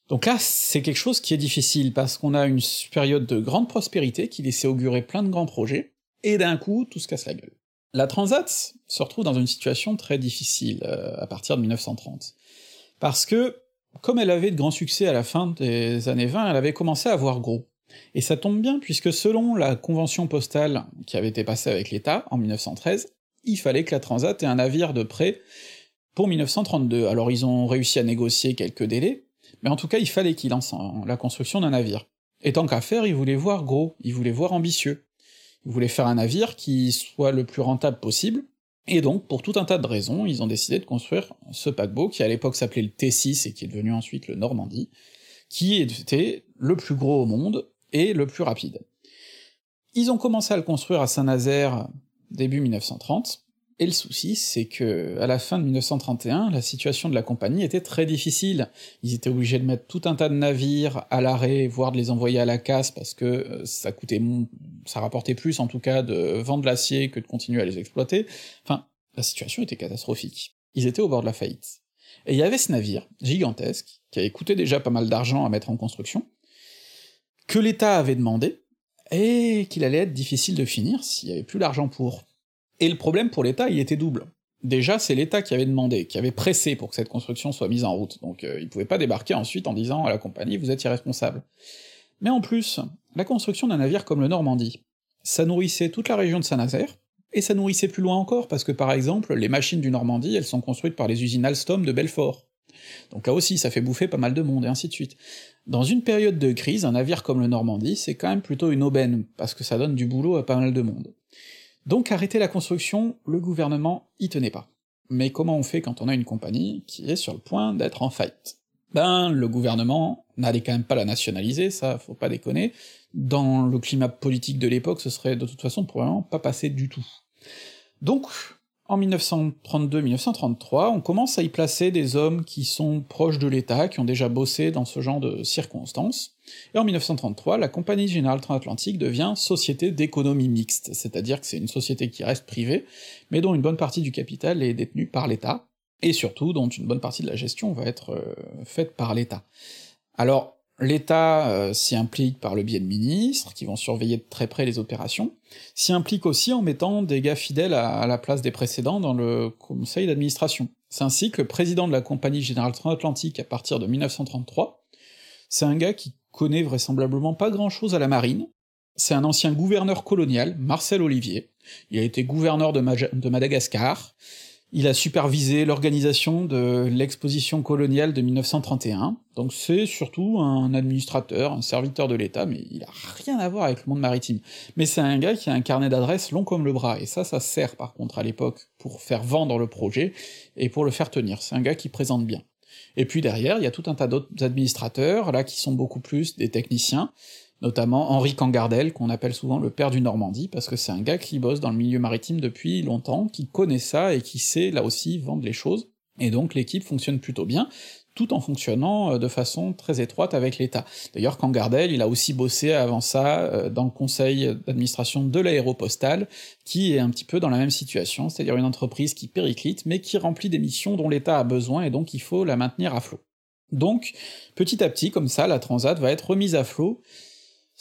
Donc là, c'est quelque chose qui est difficile, parce qu'on a une période de grande prospérité qui laissait augurer plein de grands projets, et d'un coup, tout se casse la gueule. La Transat se retrouve dans une situation très difficile euh, à partir de 1930 parce que, comme elle avait de grands succès à la fin des années 20, elle avait commencé à avoir gros. Et ça tombe bien, puisque selon la convention postale qui avait été passée avec l'État en 1913, il fallait que la Transat ait un navire de prêt pour 1932. Alors ils ont réussi à négocier quelques délais, mais en tout cas il fallait qu'ils lancent la construction d'un navire. Et tant qu'à faire, ils voulaient voir gros, ils voulaient voir ambitieux. Ils voulaient faire un navire qui soit le plus rentable possible, et donc, pour tout un tas de raisons, ils ont décidé de construire ce paquebot, qui à l'époque s'appelait le T6 et qui est devenu ensuite le Normandie, qui était le plus gros au monde et le plus rapide. Ils ont commencé à le construire à Saint-Nazaire début 1930, et le souci, c'est que à la fin de 1931, la situation de la compagnie était très difficile. Ils étaient obligés de mettre tout un tas de navires à l'arrêt, voire de les envoyer à la casse parce que euh, ça coûtait, ça rapportait plus en tout cas de vendre l'acier que de continuer à les exploiter. Enfin, la situation était catastrophique. Ils étaient au bord de la faillite. Et il y avait ce navire, gigantesque, qui avait coûté déjà pas mal d'argent à mettre en construction, que l'État avait demandé, et qu'il allait être difficile de finir s'il y avait plus l'argent pour. Et le problème pour l'État, il était double. Déjà, c'est l'État qui avait demandé, qui avait pressé pour que cette construction soit mise en route, donc euh, il pouvait pas débarquer ensuite en disant à la compagnie vous êtes irresponsable. Mais en plus, la construction d'un navire comme le Normandie, ça nourrissait toute la région de Saint-Nazaire, et ça nourrissait plus loin encore, parce que par exemple, les machines du Normandie, elles sont construites par les usines Alstom de Belfort. Donc là aussi, ça fait bouffer pas mal de monde, et ainsi de suite. Dans une période de crise, un navire comme le Normandie, c'est quand même plutôt une aubaine, parce que ça donne du boulot à pas mal de monde. Donc arrêter la construction, le gouvernement y tenait pas. Mais comment on fait quand on a une compagnie qui est sur le point d'être en faillite? Ben, le gouvernement n'allait quand même pas la nationaliser, ça faut pas déconner. Dans le climat politique de l'époque, ce serait de toute façon probablement pas passé du tout. Donc, en 1932-1933, on commence à y placer des hommes qui sont proches de l'État, qui ont déjà bossé dans ce genre de circonstances, et en 1933, la Compagnie Générale Transatlantique devient société d'économie mixte, c'est-à-dire que c'est une société qui reste privée, mais dont une bonne partie du capital est détenue par l'État, et surtout dont une bonne partie de la gestion va être euh, faite par l'État. Alors, L'État euh, s'y implique par le biais de ministres, qui vont surveiller de très près les opérations, s'y implique aussi en mettant des gars fidèles à, la place des précédents dans le conseil d'administration. C'est ainsi que le président de la Compagnie Générale Transatlantique à partir de 1933, c'est un gars qui connaît vraisemblablement pas grand-chose à la marine, c'est un ancien gouverneur colonial, Marcel Olivier, il a été gouverneur de, Madagascar, il a supervisé l'organisation de l'exposition coloniale de 1931, donc c'est surtout un administrateur, un serviteur de l'État, mais il a rien à voir avec le monde maritime. Mais c'est un gars qui a un carnet d'adresses long comme le bras, et ça, ça sert par contre à l'époque pour faire vendre le projet, et pour le faire tenir, c'est un gars qui présente bien. Et puis derrière, il y a tout un tas d'autres administrateurs, là qui sont beaucoup plus des techniciens, notamment Henri Cangardel, qu'on appelle souvent le père du Normandie, parce que c'est un gars qui bosse dans le milieu maritime depuis longtemps, qui connaît ça et qui sait là aussi vendre les choses, et donc l'équipe fonctionne plutôt bien, tout en fonctionnant euh, de façon très étroite avec l'État. D'ailleurs, Cangardel, il a aussi bossé avant ça euh, dans le conseil d'administration de l'aéropostale, qui est un petit peu dans la même situation, c'est-à-dire une entreprise qui périclite, mais qui remplit des missions dont l'État a besoin, et donc il faut la maintenir à flot. Donc, petit à petit, comme ça, la Transat va être remise à flot,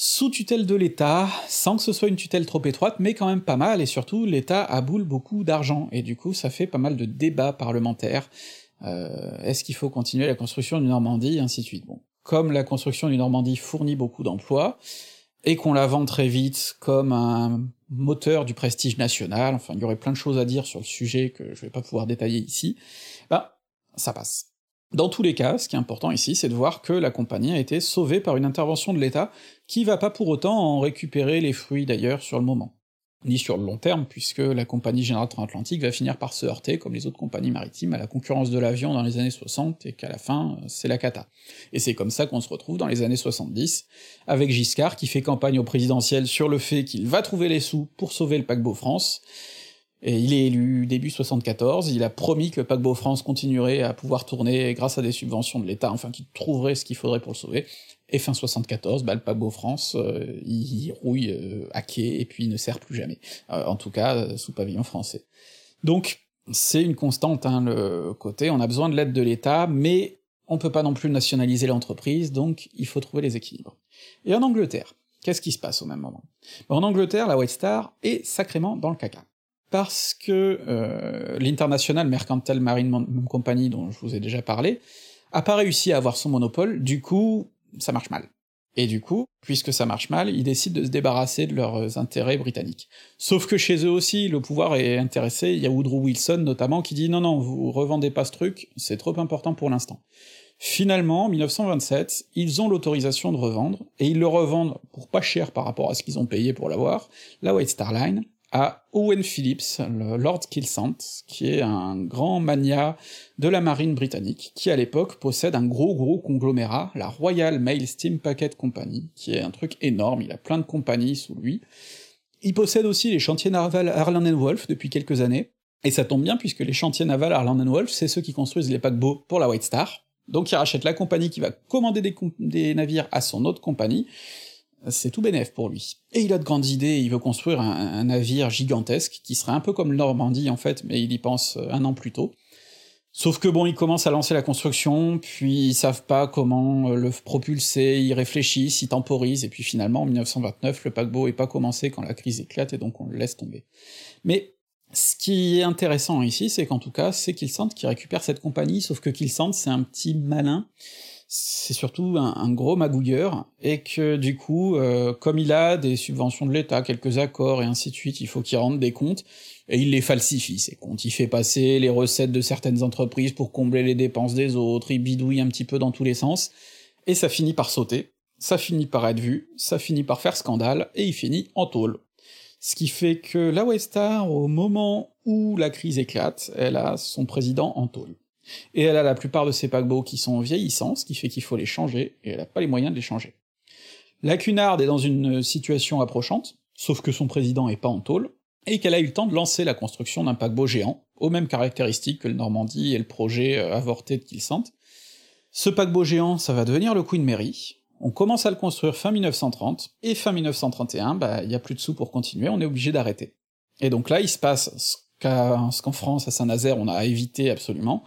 sous tutelle de l'État, sans que ce soit une tutelle trop étroite, mais quand même pas mal, et surtout l'État aboule beaucoup d'argent, et du coup ça fait pas mal de débats parlementaires. Euh, est-ce qu'il faut continuer la construction du Normandie, et ainsi de suite? Bon, comme la construction du Normandie fournit beaucoup d'emplois, et qu'on la vend très vite comme un moteur du prestige national, enfin il y aurait plein de choses à dire sur le sujet que je vais pas pouvoir détailler ici, bah ça passe. Dans tous les cas, ce qui est important ici, c'est de voir que la compagnie a été sauvée par une intervention de l'État, qui va pas pour autant en récupérer les fruits d'ailleurs sur le moment, ni sur le long terme, puisque la compagnie Générale Transatlantique va finir par se heurter, comme les autres compagnies maritimes, à la concurrence de l'avion dans les années 60, et qu'à la fin, c'est la cata. Et c'est comme ça qu'on se retrouve dans les années 70, avec Giscard qui fait campagne au présidentiel sur le fait qu'il va trouver les sous pour sauver le paquebot France, et il est élu début 74, il a promis que le paquebot France continuerait à pouvoir tourner grâce à des subventions de l'État, enfin qu'il trouverait ce qu'il faudrait pour le sauver. Et fin 74, bah, le paquebot France, euh, il rouille euh, à quai et puis il ne sert plus jamais. Euh, en tout cas, sous pavillon français. Donc, c'est une constante, hein, le côté, on a besoin de l'aide de l'État, mais on peut pas non plus nationaliser l'entreprise, donc il faut trouver les équilibres. Et en Angleterre, qu'est-ce qui se passe au même moment? En Angleterre, la White Star est sacrément dans le caca parce que euh, l'International Mercantile Marine Company, dont je vous ai déjà parlé, a pas réussi à avoir son monopole, du coup, ça marche mal. Et du coup, puisque ça marche mal, ils décident de se débarrasser de leurs intérêts britanniques. Sauf que chez eux aussi, le pouvoir est intéressé, il y a Woodrow Wilson notamment qui dit non non, vous revendez pas ce truc, c'est trop important pour l'instant. Finalement, en 1927, ils ont l'autorisation de revendre, et ils le revendent pour pas cher par rapport à ce qu'ils ont payé pour l'avoir, la White Star Line, à Owen Phillips, le Lord Kilsant, qui est un grand mania de la marine britannique, qui à l'époque possède un gros gros conglomérat, la Royal Mail Steam Packet Company, qui est un truc énorme, il a plein de compagnies sous lui. Il possède aussi les chantiers navals Harland Wolff depuis quelques années, et ça tombe bien puisque les chantiers navals Harland Wolff, c'est ceux qui construisent les paquebots pour la White Star, donc il rachète la compagnie qui va commander des navires à son autre compagnie, c'est tout bénef pour lui. Et il a de grandes idées, il veut construire un, navire gigantesque, qui serait un peu comme le Normandie en fait, mais il y pense euh, un an plus tôt. Sauf que bon, ils commencent à lancer la construction, puis ils savent pas comment euh, le propulser, ils réfléchissent, ils temporisent, et puis finalement, en 1929, le paquebot est pas commencé quand la crise éclate, et donc on le laisse tomber. Mais ce qui est intéressant ici, c'est qu'en tout cas, c'est Kilsant qui récupère cette compagnie, sauf que Kilsant, c'est un petit malin, c'est surtout un, gros magouilleur, et que du coup, euh, comme il a des subventions de l'État, quelques accords et ainsi de suite, il faut qu'il rende des comptes, et il les falsifie, ces comptes. Il fait passer les recettes de certaines entreprises pour combler les dépenses des autres, il bidouille un petit peu dans tous les sens, et ça finit par sauter, ça finit par être vu, ça finit par faire scandale, et il finit en tôle. Ce qui fait que la Westar, au moment où la crise éclate, elle a son président en tôle. Et elle a la plupart de ses paquebots qui sont vieillissants, ce qui fait qu'il faut les changer, et elle n'a pas les moyens de les changer. La Cunard est dans une situation approchante, sauf que son président est pas en tôle, et qu'elle a eu le temps de lancer la construction d'un paquebot géant, aux mêmes caractéristiques que le Normandie et le projet euh, avorté de Kilsant. Ce paquebot géant, ça va devenir le Queen Mary, on commence à le construire fin 1930, et fin 1931, bah, il y a plus de sous pour continuer, on est obligé d'arrêter. Et donc là, il se passe qu'en France, à Saint-Nazaire, on a évité absolument,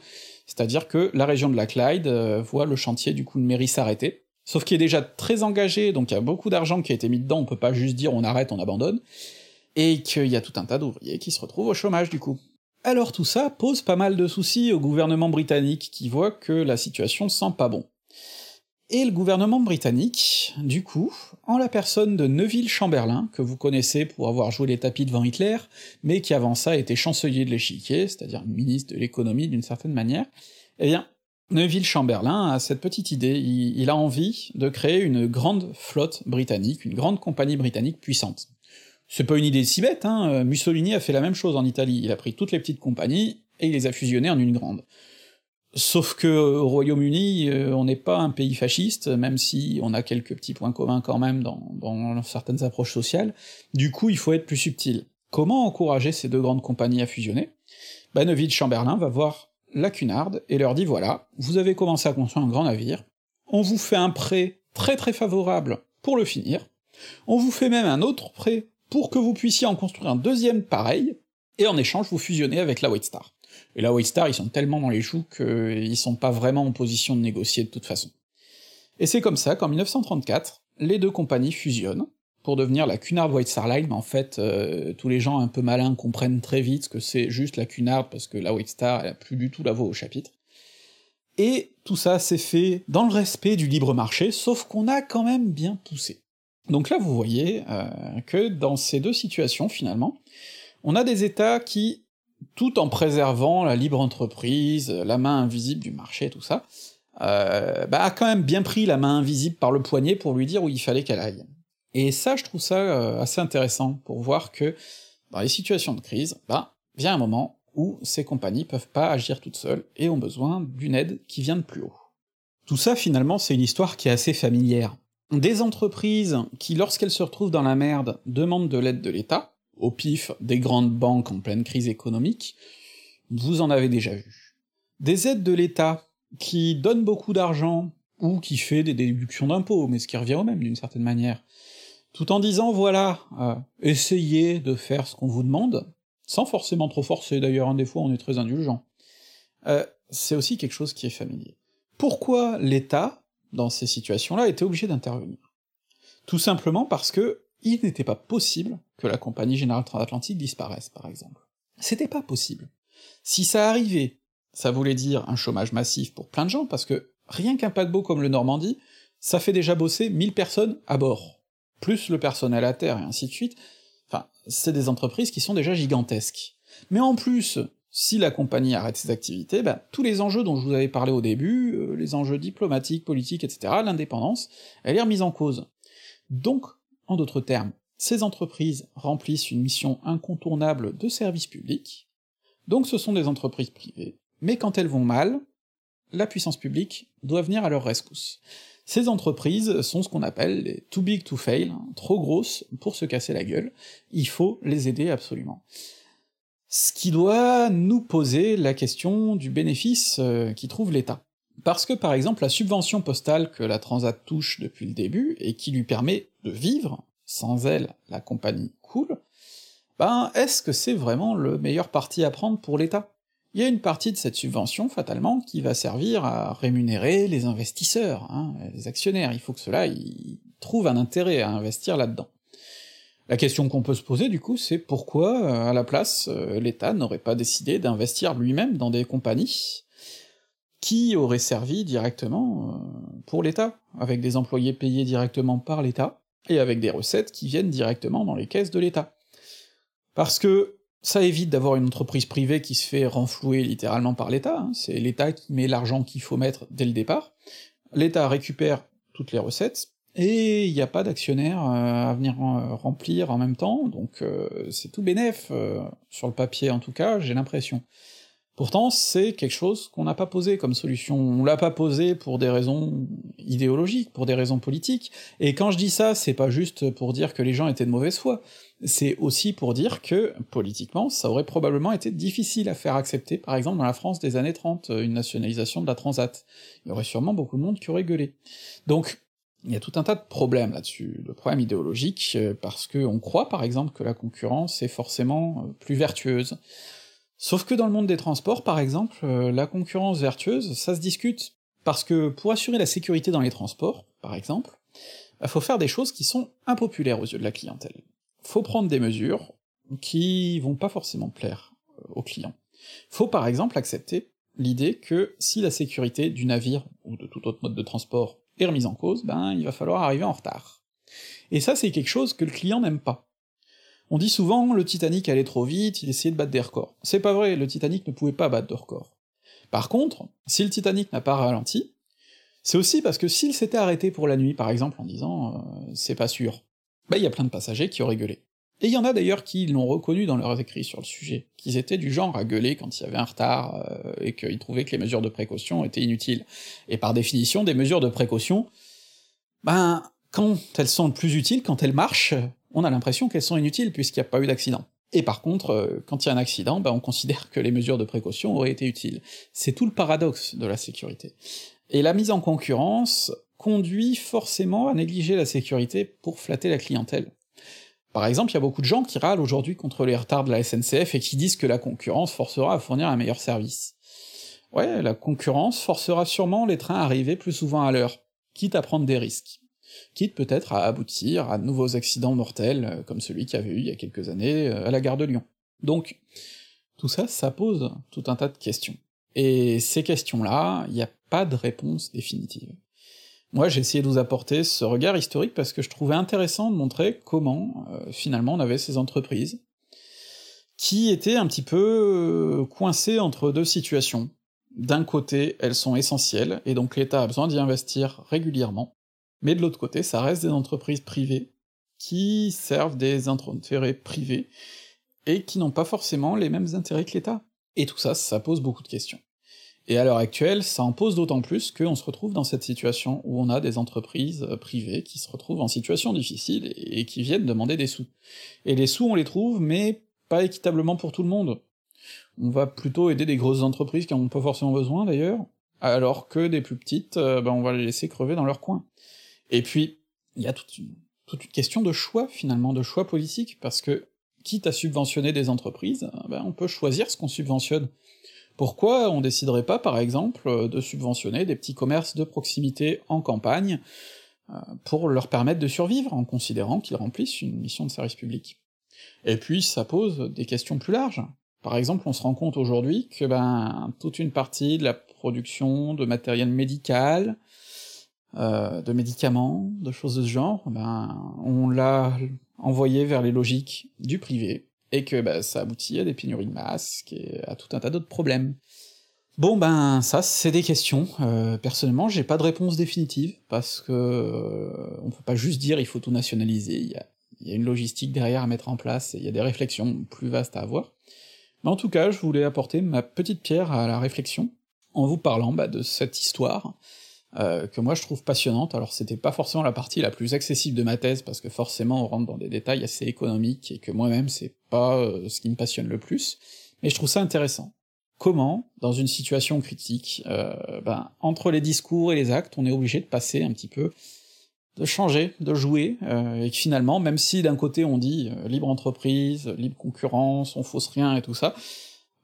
c'est-à-dire que la région de la Clyde euh, voit le chantier du coup de mairie s'arrêter, sauf qu'il est déjà très engagé, donc il y a beaucoup d'argent qui a été mis dedans, on peut pas juste dire on arrête, on abandonne, et qu'il y a tout un tas d'ouvriers qui se retrouvent au chômage du coup. Alors tout ça pose pas mal de soucis au gouvernement britannique, qui voit que la situation sent pas bon. Et le gouvernement britannique, du coup, en la personne de Neville Chamberlain, que vous connaissez pour avoir joué les tapis devant Hitler, mais qui avant ça était chancelier de l'échiquier, c'est-à-dire ministre de l'économie d'une certaine manière, eh bien, Neville Chamberlain a cette petite idée, il, a envie de créer une grande flotte britannique, une grande compagnie britannique puissante. C'est pas une idée si bête, hein, Mussolini a fait la même chose en Italie, il a pris toutes les petites compagnies, et il les a fusionnées en une grande. Sauf que au Royaume-Uni, euh, on n'est pas un pays fasciste, même si on a quelques petits points communs quand même dans, certaines approches sociales, du coup il faut être plus subtil. Comment encourager ces deux grandes compagnies à fusionner? Neville Chamberlain va voir la Cunard et leur dit voilà, vous avez commencé à construire un grand navire, on vous fait un prêt très très favorable pour le finir, on vous fait même un autre prêt pour que vous puissiez en construire un deuxième pareil, et en échange vous fusionnez avec la White Star. Et la White Star, ils sont tellement dans les choux qu'ils sont pas vraiment en position de négocier de toute façon. Et c'est comme ça qu'en 1934, les deux compagnies fusionnent, pour devenir la Cunard White Star Line, mais en fait, euh, tous les gens un peu malins comprennent très vite que c'est juste la Cunard, parce que la White Star, elle a plus du tout la voix au chapitre. Et tout ça s'est fait dans le respect du libre marché, sauf qu'on a quand même bien poussé. Donc là, vous voyez euh, que dans ces deux situations, finalement, on a des États qui tout en préservant la libre entreprise, la main invisible du marché, tout ça, euh, bah, a quand même bien pris la main invisible par le poignet pour lui dire où il fallait qu'elle aille. Et ça, je trouve ça euh, assez intéressant pour voir que dans les situations de crise, bah, vient un moment où ces compagnies peuvent pas agir toutes seules et ont besoin d'une aide qui vient de plus haut. Tout ça, finalement, c'est une histoire qui est assez familière. Des entreprises qui, lorsqu'elles se retrouvent dans la merde, demandent de l'aide de l'État, au pif des grandes banques en pleine crise économique, vous en avez déjà vu. Des aides de l'État qui donnent beaucoup d'argent, ou qui fait des déductions d'impôts, mais ce qui revient au même d'une certaine manière, tout en disant voilà, euh, essayez de faire ce qu'on vous demande, sans forcément trop forcer, d'ailleurs, un des fois on est très indulgent. Euh, c'est aussi quelque chose qui est familier. Pourquoi l'État, dans ces situations-là, était obligé d'intervenir? Tout simplement parce que il n'était pas possible que la compagnie générale transatlantique disparaisse, par exemple. C'était pas possible. Si ça arrivait, ça voulait dire un chômage massif pour plein de gens, parce que rien qu'un paquebot comme le Normandie, ça fait déjà bosser 1000 personnes à bord, plus le personnel à terre et ainsi de suite. Enfin, c'est des entreprises qui sont déjà gigantesques. Mais en plus, si la compagnie arrête ses activités, ben, tous les enjeux dont je vous avais parlé au début, euh, les enjeux diplomatiques, politiques, etc., l'indépendance, elle est remise en cause. Donc, en d'autres termes, ces entreprises remplissent une mission incontournable de service public, donc ce sont des entreprises privées, mais quand elles vont mal, la puissance publique doit venir à leur rescousse. Ces entreprises sont ce qu'on appelle les too big to fail, hein, trop grosses pour se casser la gueule, il faut les aider absolument. Ce qui doit nous poser la question du bénéfice euh, qui trouve l'État. Parce que par exemple la subvention postale que la Transat touche depuis le début, et qui lui permet de vivre, sans elle la compagnie coule, ben est-ce que c'est vraiment le meilleur parti à prendre pour l'État? Il y a une partie de cette subvention, fatalement, qui va servir à rémunérer les investisseurs, hein, les actionnaires, il faut que cela là trouvent un intérêt à investir là-dedans. La question qu'on peut se poser du coup, c'est pourquoi, euh, à la place, euh, l'État n'aurait pas décidé d'investir lui-même dans des compagnies qui auraient servi directement euh, pour l'État, avec des employés payés directement par l'État, et avec des recettes qui viennent directement dans les caisses de l'État. Parce que ça évite d'avoir une entreprise privée qui se fait renflouer littéralement par l'État, hein. c'est l'État qui met l'argent qu'il faut mettre dès le départ, l'État récupère toutes les recettes, et il n'y a pas d'actionnaire euh, à venir euh, remplir en même temps, donc c'est tout bénef, sur le papier en tout cas, j'ai l'impression. Pourtant, c'est quelque chose qu'on n'a pas posé comme solution, on l'a pas posé pour des raisons idéologiques, pour des raisons politiques, et quand je dis ça, c'est pas juste pour dire que les gens étaient de mauvaise foi, c'est aussi pour dire que, politiquement, ça aurait probablement été difficile à faire accepter, par exemple dans la France des années 30, une nationalisation de la Transat. Il y aurait sûrement beaucoup de monde qui aurait gueulé. Donc, il y a tout un tas de problèmes là-dessus, de problèmes idéologiques, euh, parce que on croit par exemple que la concurrence est forcément euh, plus vertueuse. Sauf que dans le monde des transports, par exemple, euh, la concurrence vertueuse, ça se discute, parce que pour assurer la sécurité dans les transports, par exemple, bah, faut faire des choses qui sont impopulaires aux yeux de la clientèle. Faut prendre des mesures qui vont pas forcément plaire aux clients. Faut par exemple accepter l'idée que si la sécurité du navire, ou de tout autre mode de transport, est remise en cause, ben il va falloir arriver en retard. Et ça c'est quelque chose que le client n'aime pas. On dit souvent le Titanic allait trop vite, il essayait de battre des records. C'est pas vrai, le Titanic ne pouvait pas battre de records. Par contre, si le Titanic n'a pas ralenti, c'est aussi parce que s'il s'était arrêté pour la nuit, par exemple, en disant euh, c'est pas sûr, bah il y a plein de passagers qui auraient gueulé. Et il y en a d'ailleurs qui l'ont reconnu dans leurs écrits sur le sujet, qu'ils étaient du genre à gueuler quand il y avait un retard, euh, et qu'ils trouvaient que les mesures de précaution étaient inutiles. Et par définition, des mesures de précaution, ben, quand elles sont plus utiles, quand elles marchent, on a l'impression qu'elles sont inutiles puisqu'il n'y a pas eu d'accident. Et par contre, euh, quand il y a un accident, ben on considère que les mesures de précaution auraient été utiles. C'est tout le paradoxe de la sécurité. Et la mise en concurrence conduit forcément à négliger la sécurité pour flatter la clientèle. Par exemple, il y a beaucoup de gens qui râlent aujourd'hui contre les retards de la SNCF et qui disent que la concurrence forcera à fournir un meilleur service. Ouais, la concurrence forcera sûrement les trains à arriver plus souvent à l'heure, quitte à prendre des risques. Quitte peut-être à aboutir à de nouveaux accidents mortels, euh, comme celui qu'il y avait eu il y a quelques années euh, à la gare de Lyon. Donc, tout ça, ça pose tout un tas de questions. Et ces questions-là, il n'y a pas de réponse définitive. Moi, j'ai essayé de vous apporter ce regard historique parce que je trouvais intéressant de montrer comment, euh, finalement, on avait ces entreprises qui étaient un petit peu coincées entre deux situations. D'un côté, elles sont essentielles, et donc l'État a besoin d'y investir régulièrement, mais de l'autre côté, ça reste des entreprises privées qui servent des intérêts privés, et qui n'ont pas forcément les mêmes intérêts que l'État. Et tout ça, ça pose beaucoup de questions. Et à l'heure actuelle, ça en pose d'autant plus qu'on se retrouve dans cette situation où on a des entreprises euh, privées qui se retrouvent en situation difficile et qui viennent demander des sous. Et les sous, on les trouve, mais pas équitablement pour tout le monde. On va plutôt aider des grosses entreprises qui en ont pas forcément besoin d'ailleurs, alors que des plus petites, euh, ben on va les laisser crever dans leur coin. Et puis, il y a toute une, toute une question de choix finalement, de choix politique, parce que quitte à subventionner des entreprises, ben on peut choisir ce qu'on subventionne. Pourquoi on déciderait pas, par exemple, de subventionner des petits commerces de proximité en campagne, euh, pour leur permettre de survivre, en considérant qu'ils remplissent une mission de service public? Et puis ça pose des questions plus larges. Par exemple, on se rend compte aujourd'hui que ben toute une partie de la production de matériel médical, euh, de médicaments, de choses de ce genre, ben on l'a envoyé vers les logiques du privé, et que bah, ça aboutit à des pénuries de masques et à tout un tas d'autres problèmes. Bon ben ça c'est des questions. Euh, personnellement j'ai pas de réponse définitive parce que euh, on peut pas juste dire il faut tout nationaliser. Il y a, y a, une logistique derrière à mettre en place et il y a des réflexions plus vastes à avoir. Mais en tout cas je voulais apporter ma petite pierre à la réflexion en vous parlant bah, de cette histoire euh, que moi je trouve passionnante. Alors c'était pas forcément la partie la plus accessible de ma thèse parce que forcément on rentre dans des détails assez économiques et que moi-même c'est pas euh, ce qui me passionne le plus. Mais je trouve ça intéressant comment, dans une situation critique, euh, ben, entre les discours et les actes, on est obligé de passer un petit peu, de changer, de jouer, euh, et que finalement, même si d'un côté on dit libre entreprise, libre concurrence, on fausse rien et tout ça,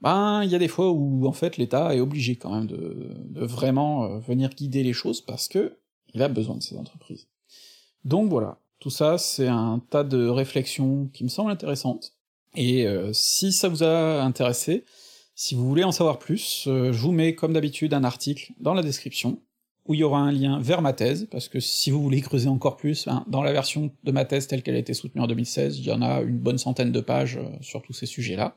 ben il y a des fois où en fait l'État est obligé quand même de, vraiment euh, venir guider les choses parce que il a besoin de ces entreprises. Donc voilà, tout ça c'est un tas de réflexions qui me semblent intéressantes, et euh, si ça vous a intéressé, si vous voulez en savoir plus, euh, je vous mets comme d'habitude un article dans la description, où il y aura un lien vers ma thèse, parce que si vous voulez creuser encore plus, hein, dans la version de ma thèse telle qu'elle a été soutenue en 2016, il y en a une bonne centaine de pages sur tous ces sujets-là.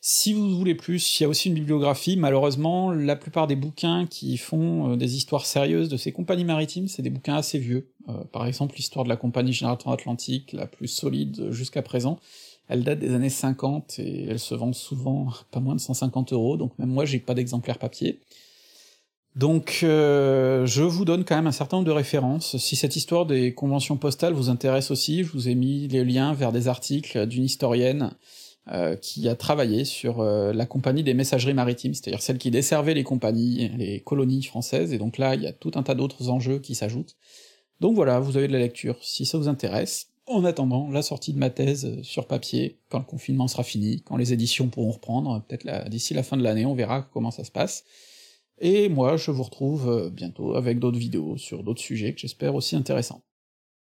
Si vous voulez plus, il y a aussi une bibliographie, malheureusement, la plupart des bouquins qui font euh, des histoires sérieuses de ces compagnies maritimes, c'est des bouquins assez vieux. par exemple, l'histoire de la compagnie Général Atlantique, la plus solide jusqu'à présent, elle date des années 50 et elle se vend souvent pas moins de 150 euros, donc même moi j'ai pas d'exemplaire papier. Donc euh, je vous donne quand même un certain nombre de références. Si cette histoire des conventions postales vous intéresse aussi, je vous ai mis les liens vers des articles d'une historienne euh, qui a travaillé sur euh, la compagnie des messageries maritimes, c'est-à-dire celle qui desservait les compagnies, les colonies françaises, et donc là il y a tout un tas d'autres enjeux qui s'ajoutent. Donc voilà, vous avez de la lecture, si ça vous intéresse. En attendant la sortie de ma thèse sur papier, quand le confinement sera fini, quand les éditions pourront reprendre, peut-être d'ici la fin de l'année, on verra comment ça se passe. Et moi, je vous retrouve euh, bientôt avec d'autres vidéos sur d'autres sujets que j'espère aussi intéressants.